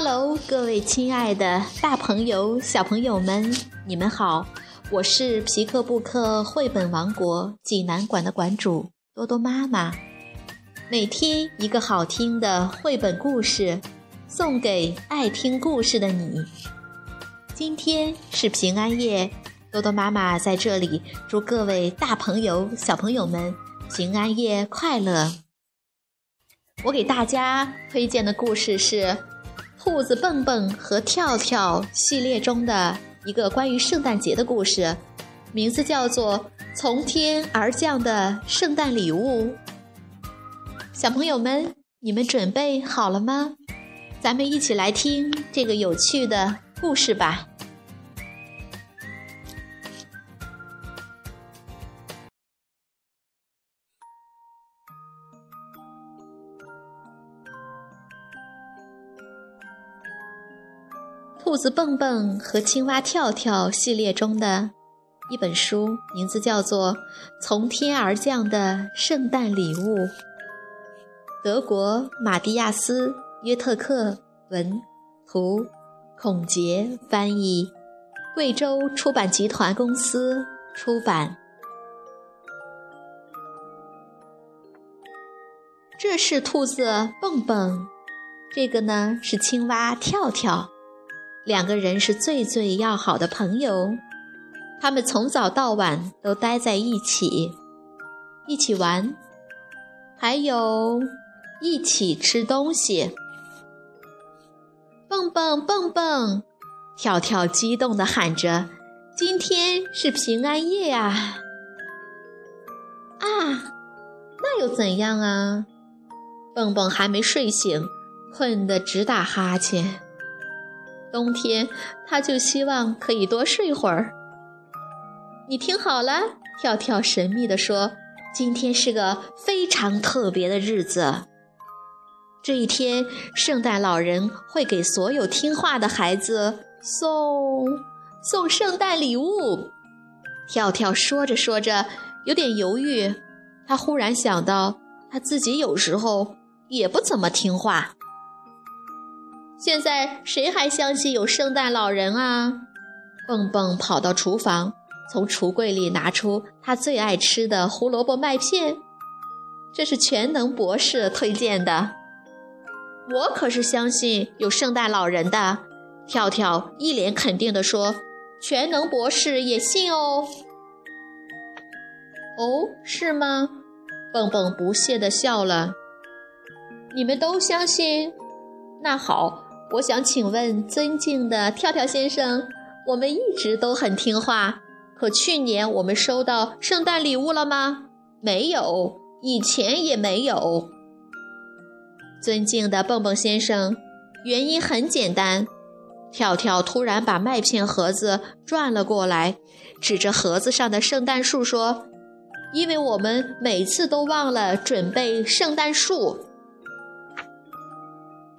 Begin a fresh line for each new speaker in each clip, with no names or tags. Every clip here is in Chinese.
Hello，各位亲爱的大朋友、小朋友们，你们好！我是皮克布克绘本王国济南馆的馆主多多妈妈。每天一个好听的绘本故事，送给爱听故事的你。今天是平安夜，多多妈妈在这里祝各位大朋友、小朋友们平安夜快乐。我给大家推荐的故事是《兔子蹦蹦和跳跳》系列中的一个关于圣诞节的故事，名字叫做《从天而降的圣诞礼物》。小朋友们，你们准备好了吗？咱们一起来听这个有趣的故事吧。兔子蹦蹦和青蛙跳跳系列中的一本书，名字叫做《从天而降的圣诞礼物》。德国马蒂亚斯·约特克文，图，孔杰翻译，贵州出版集团公司出版。这是兔子蹦蹦，这个呢是青蛙跳跳。两个人是最最要好的朋友，他们从早到晚都待在一起，一起玩，还有一起吃东西。蹦蹦蹦蹦，跳跳激动地喊着：“今天是平安夜呀！”啊，那又怎样啊？蹦蹦还没睡醒，困得直打哈欠。冬天，他就希望可以多睡会儿。你听好了，跳跳神秘地说：“今天是个非常特别的日子。这一天，圣诞老人会给所有听话的孩子送送圣诞礼物。”跳跳说着说着，有点犹豫。他忽然想到，他自己有时候也不怎么听话。现在谁还相信有圣诞老人啊？蹦蹦跑到厨房，从橱柜里拿出他最爱吃的胡萝卜麦片，这是全能博士推荐的。我可是相信有圣诞老人的。跳跳一脸肯定地说：“全能博士也信哦。”哦，是吗？蹦蹦不屑地笑了。你们都相信？那好。我想请问尊敬的跳跳先生，我们一直都很听话，可去年我们收到圣诞礼物了吗？没有，以前也没有。尊敬的蹦蹦先生，原因很简单。跳跳突然把麦片盒子转了过来，指着盒子上的圣诞树说：“因为我们每次都忘了准备圣诞树。”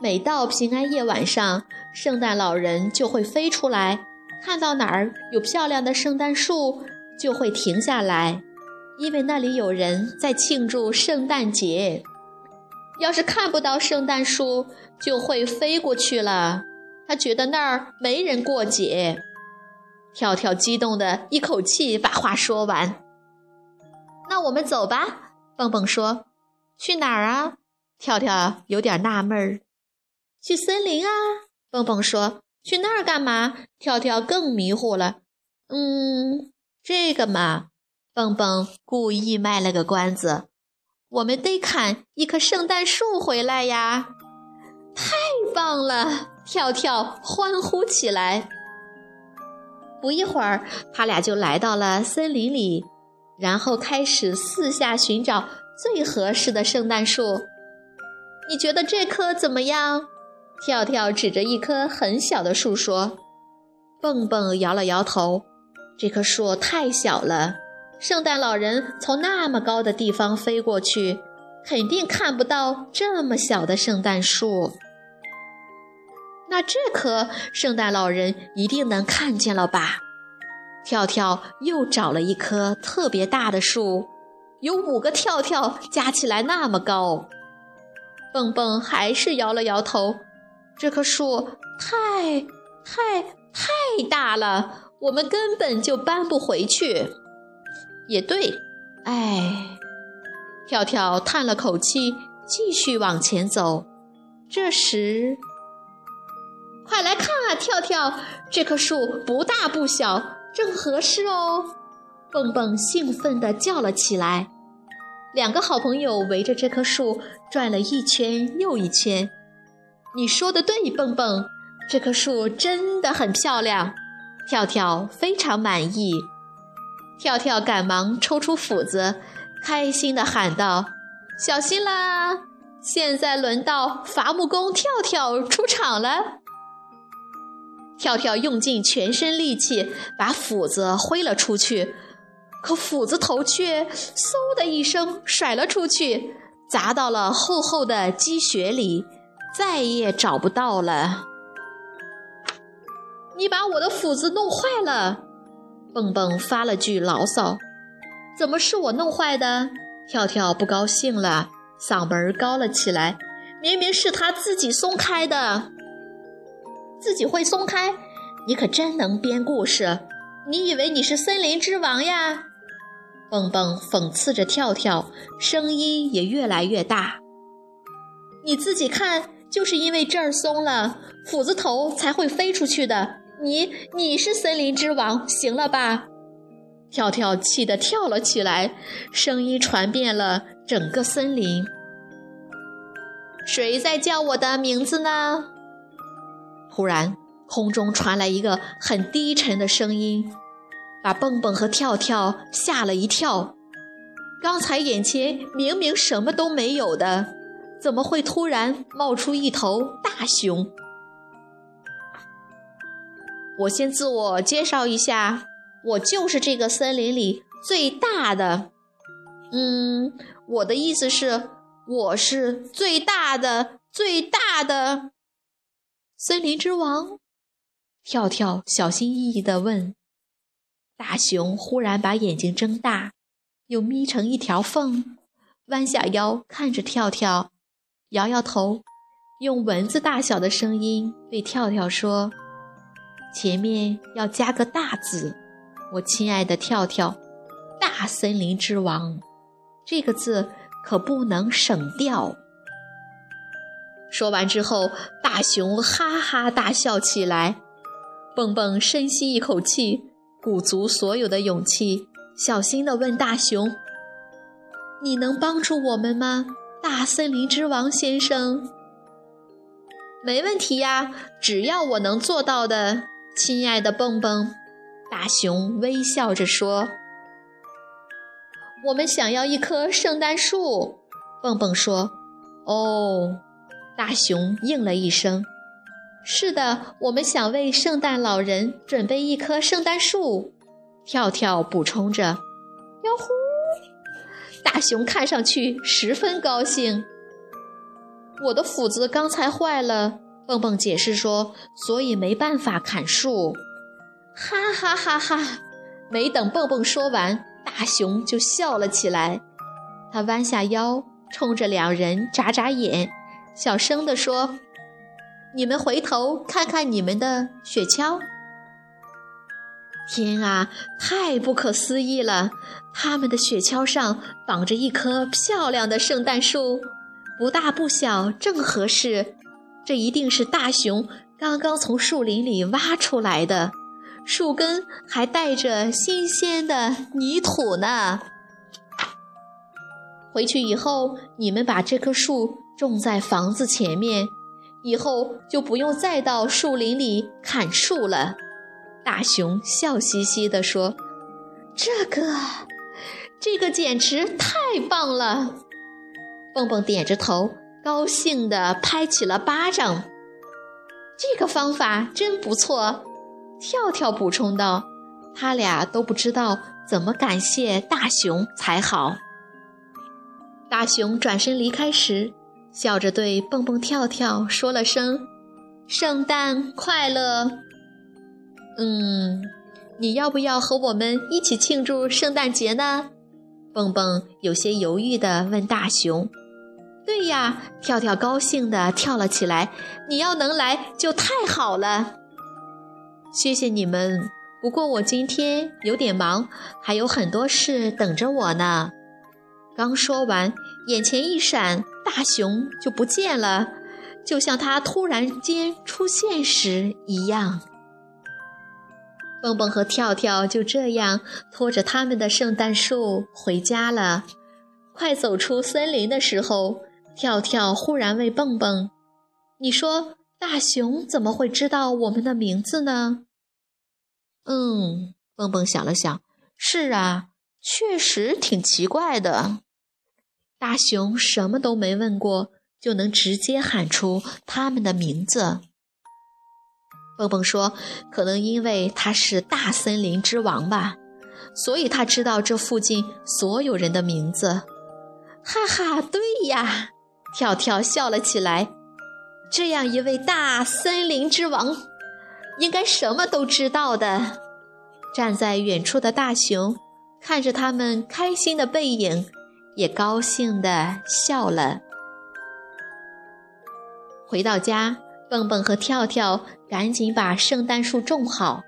每到平安夜晚上，圣诞老人就会飞出来，看到哪儿有漂亮的圣诞树，就会停下来，因为那里有人在庆祝圣诞节。要是看不到圣诞树，就会飞过去了。他觉得那儿没人过节。跳跳激动的一口气把话说完。那我们走吧，蹦蹦说。去哪儿啊？跳跳有点纳闷儿。去森林啊！蹦蹦说：“去那儿干嘛？”跳跳更迷糊了。嗯，这个嘛，蹦蹦故意卖了个关子：“我们得砍一棵圣诞树回来呀！”太棒了！跳跳欢呼起来。不一会儿，他俩就来到了森林里，然后开始四下寻找最合适的圣诞树。你觉得这棵怎么样？跳跳指着一棵很小的树说：“蹦蹦摇了摇头，这棵树太小了，圣诞老人从那么高的地方飞过去，肯定看不到这么小的圣诞树。那这棵圣诞老人一定能看见了吧？”跳跳又找了一棵特别大的树，有五个跳跳加起来那么高。蹦蹦还是摇了摇头。这棵树太太太大了，我们根本就搬不回去。”也对，哎，跳跳叹了口气，继续往前走。这时，快来看啊，跳跳，这棵树不大不小，正合适哦！蹦蹦兴奋地叫了起来。两个好朋友围着这棵树转了一圈又一圈。你说的对，蹦蹦，这棵树真的很漂亮。跳跳非常满意。跳跳赶忙抽出斧子，开心地喊道：“小心啦！”现在轮到伐木工跳跳出场了。跳跳用尽全身力气把斧子挥了出去，可斧子头却嗖的一声甩了出去，砸到了厚厚的积雪里，再也找不到了。你把我的斧子弄坏了！蹦蹦发了句牢骚：“怎么是我弄坏的？”跳跳不高兴了。嗓门高了起来，明明是他自己松开的，自己会松开？你可真能编故事！你以为你是森林之王呀？蹦蹦讽刺着跳跳，声音也越来越大。你自己看，就是因为这儿松了，斧子头才会飞出去的。你你是森林之王，行了吧？跳跳气得跳了起来，声音传遍了。整个森林，谁在叫我的名字呢？忽然，空中传来一个很低沉的声音，把蹦蹦和跳跳吓了一跳。刚才眼前明明什么都没有的，怎么会突然冒出一头大熊？我先自我介绍一下，我就是这个森林里最大的。嗯。我的意思是，我是最大的、最大的森林之王。跳跳小心翼翼地问。大熊忽然把眼睛睁大，又眯成一条缝，弯下腰看着跳跳，摇摇头，用蚊子大小的声音对跳跳说：“前面要加个大字，我亲爱的跳跳，大森林之王。”这个字可不能省掉。说完之后，大熊哈哈大笑起来。蹦蹦深吸一口气，鼓足所有的勇气，小心地问大熊：“你能帮助我们吗，大森林之王先生？”“没问题呀，只要我能做到的，亲爱的蹦蹦。”大熊微笑着说。我们想要一棵圣诞树，蹦蹦说：“哦。”大熊应了一声：“是的，我们想为圣诞老人准备一棵圣诞树。”跳跳补充着：“哟呼！”大熊看上去十分高兴。我的斧子刚才坏了，蹦蹦解释说：“所以没办法砍树。”哈哈哈哈！没等蹦蹦说完。大熊就笑了起来，他弯下腰，冲着两人眨眨眼，小声地说：“你们回头看看你们的雪橇。”天啊，太不可思议了！他们的雪橇上绑着一棵漂亮的圣诞树，不大不小，正合适。这一定是大熊刚刚从树林里挖出来的。树根还带着新鲜的泥土呢。回去以后，你们把这棵树种在房子前面，以后就不用再到树林里砍树了。大熊笑嘻嘻地说：“这个，这个简直太棒了！”蹦蹦点着头，高兴地拍起了巴掌。这个方法真不错。跳跳补充道：“他俩都不知道怎么感谢大熊才好。”大熊转身离开时，笑着对蹦蹦跳跳说了声：“圣诞快乐。”“嗯，你要不要和我们一起庆祝圣诞节呢？”蹦蹦有些犹豫地问大熊。“对呀，跳跳高兴地跳了起来。你要能来就太好了。谢谢你们，不过我今天有点忙，还有很多事等着我呢。刚说完，眼前一闪，大熊就不见了，就像他突然间出现时一样。蹦蹦和跳跳就这样拖着他们的圣诞树回家了。快走出森林的时候，跳跳忽然问蹦蹦：“你说大熊怎么会知道我们的名字呢？”“嗯。”蹦蹦想了想，“是啊，确实挺奇怪的。大熊什么都没问过，就能直接喊出他们的名字。”蹦蹦说：“可能因为他是大森林之王吧，所以他知道这附近所有人的名字。”哈哈，对呀！跳跳笑了起来。这样一位大森林之王，应该什么都知道的。站在远处的大熊看着他们开心的背影，也高兴地笑了。回到家。蹦蹦和跳跳赶紧把圣诞树种好，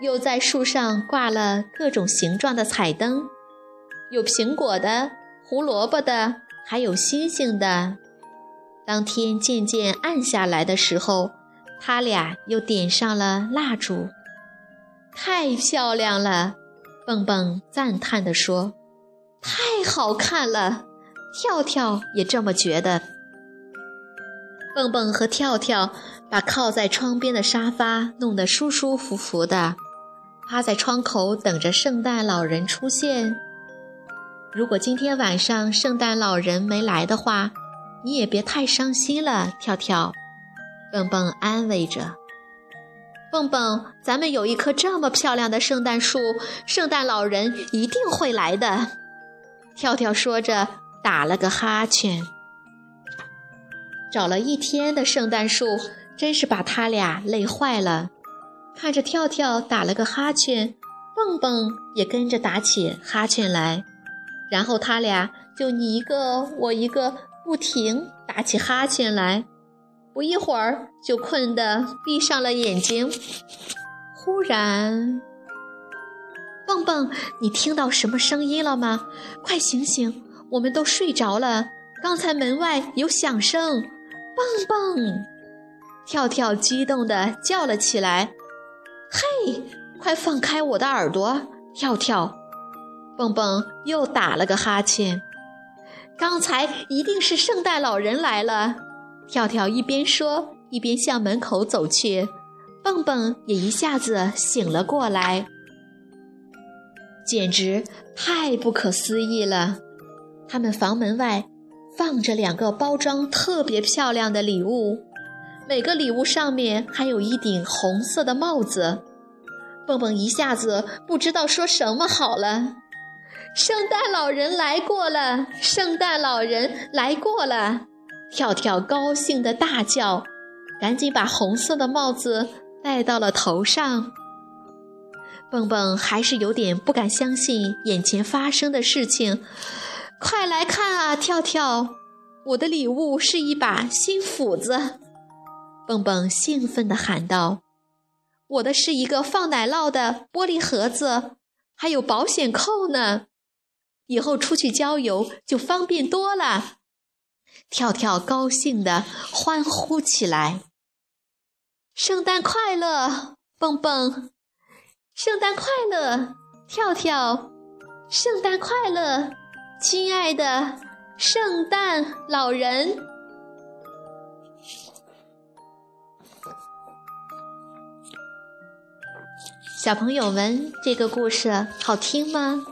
又在树上挂了各种形状的彩灯，有苹果的、胡萝卜的，还有星星的。当天渐渐暗下来的时候，他俩又点上了蜡烛，太漂亮了！蹦蹦赞叹地说：“太好看了！”跳跳也这么觉得。蹦蹦和跳跳把靠在窗边的沙发弄得舒舒服服的，趴在窗口等着圣诞老人出现。如果今天晚上圣诞老人没来的话，你也别太伤心了，跳跳。蹦蹦安慰着。蹦蹦，咱们有一棵这么漂亮的圣诞树，圣诞老人一定会来的。跳跳说着，打了个哈欠。找了一天的圣诞树，真是把他俩累坏了。看着跳跳打了个哈欠，蹦蹦也跟着打起哈欠来，然后他俩就你一个我一个，不停打起哈欠来。不一会儿就困得闭上了眼睛。忽然，蹦蹦，你听到什么声音了吗？快醒醒，我们都睡着了。刚才门外有响声。蹦蹦，跳跳激动地叫了起来：“嘿，快放开我的耳朵！”跳跳，蹦蹦又打了个哈欠。刚才一定是圣诞老人来了。跳跳一边说，一边向门口走去。蹦蹦也一下子醒了过来，简直太不可思议了！他们房门外。放着两个包装特别漂亮的礼物，每个礼物上面还有一顶红色的帽子。蹦蹦一下子不知道说什么好了。圣诞老人来过了，圣诞老人来过了！跳跳高兴的大叫，赶紧把红色的帽子戴到了头上。蹦蹦还是有点不敢相信眼前发生的事情。快来看啊，跳跳！我的礼物是一把新斧子。蹦蹦兴奋地喊道：“我的是一个放奶酪的玻璃盒子，还有保险扣呢。以后出去郊游就方便多了。”跳跳高兴地欢呼起来：“圣诞快乐，蹦蹦！圣诞快乐，跳跳！圣诞快乐！”亲爱的圣诞老人，小朋友们，这个故事好听吗？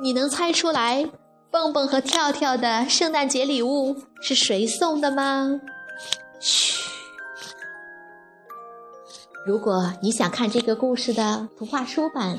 你能猜出来蹦蹦和跳跳的圣诞节礼物是谁送的吗？嘘！如果你想看这个故事的图画书版。